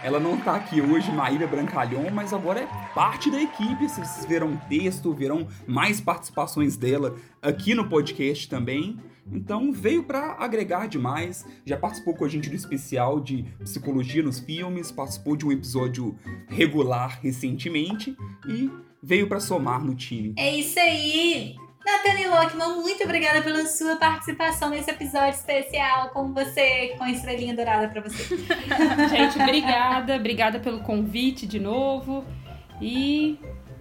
Ela não tá aqui hoje, Maíra Brancalhon, mas agora é parte da equipe. Vocês verão texto, verão mais participações dela aqui no podcast também. Então veio para agregar demais. Já participou com a gente do especial de psicologia nos filmes, participou de um episódio regular recentemente e veio para somar no time. É isso aí. Nathane Lockman, muito obrigada pela sua participação nesse episódio especial com você, com a estrelinha dourada pra você. Gente, obrigada. Obrigada pelo convite de novo. E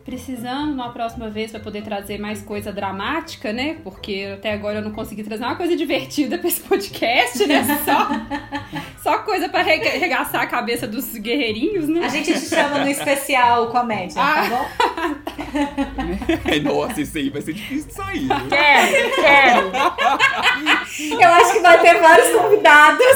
precisando, uma próxima vez, para poder trazer mais coisa dramática, né? Porque até agora eu não consegui trazer uma coisa divertida para esse podcast, né? Só, só coisa para regaçar a cabeça dos guerreirinhos, né? A gente te chama no especial comédia, tá Ah. bom? Nossa, isso aí vai ser difícil de sair. né? Quero, quero. Eu acho que vai ter vários convidados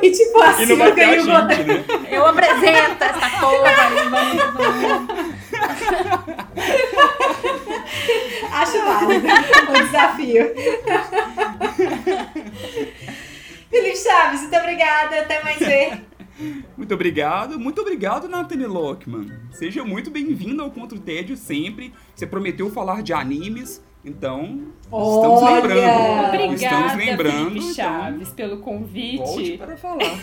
e tipo a E não vai ter Silvia a e o Godê. gente, né? Eu apresento essa porra aí, vamos, vamos. Acho válido o desafio. Felipe Chaves, muito obrigada. Até mais ver. Muito obrigado, muito obrigado, Nathanie Lockman. Seja muito bem-vindo ao Contra o Tédio sempre. Você prometeu falar de animes, então estamos Olha! lembrando. Obrigada, estamos lembrando. Felipe então, Chaves, pelo volte convite. para falar.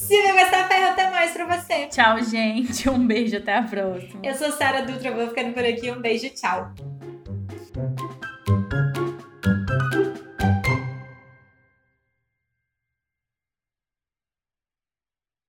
Silvia Gastaferro, até mais pra você. Tchau, gente. Um beijo, até a próxima. Eu sou Sara Dutra, vou ficando por aqui. Um beijo, tchau.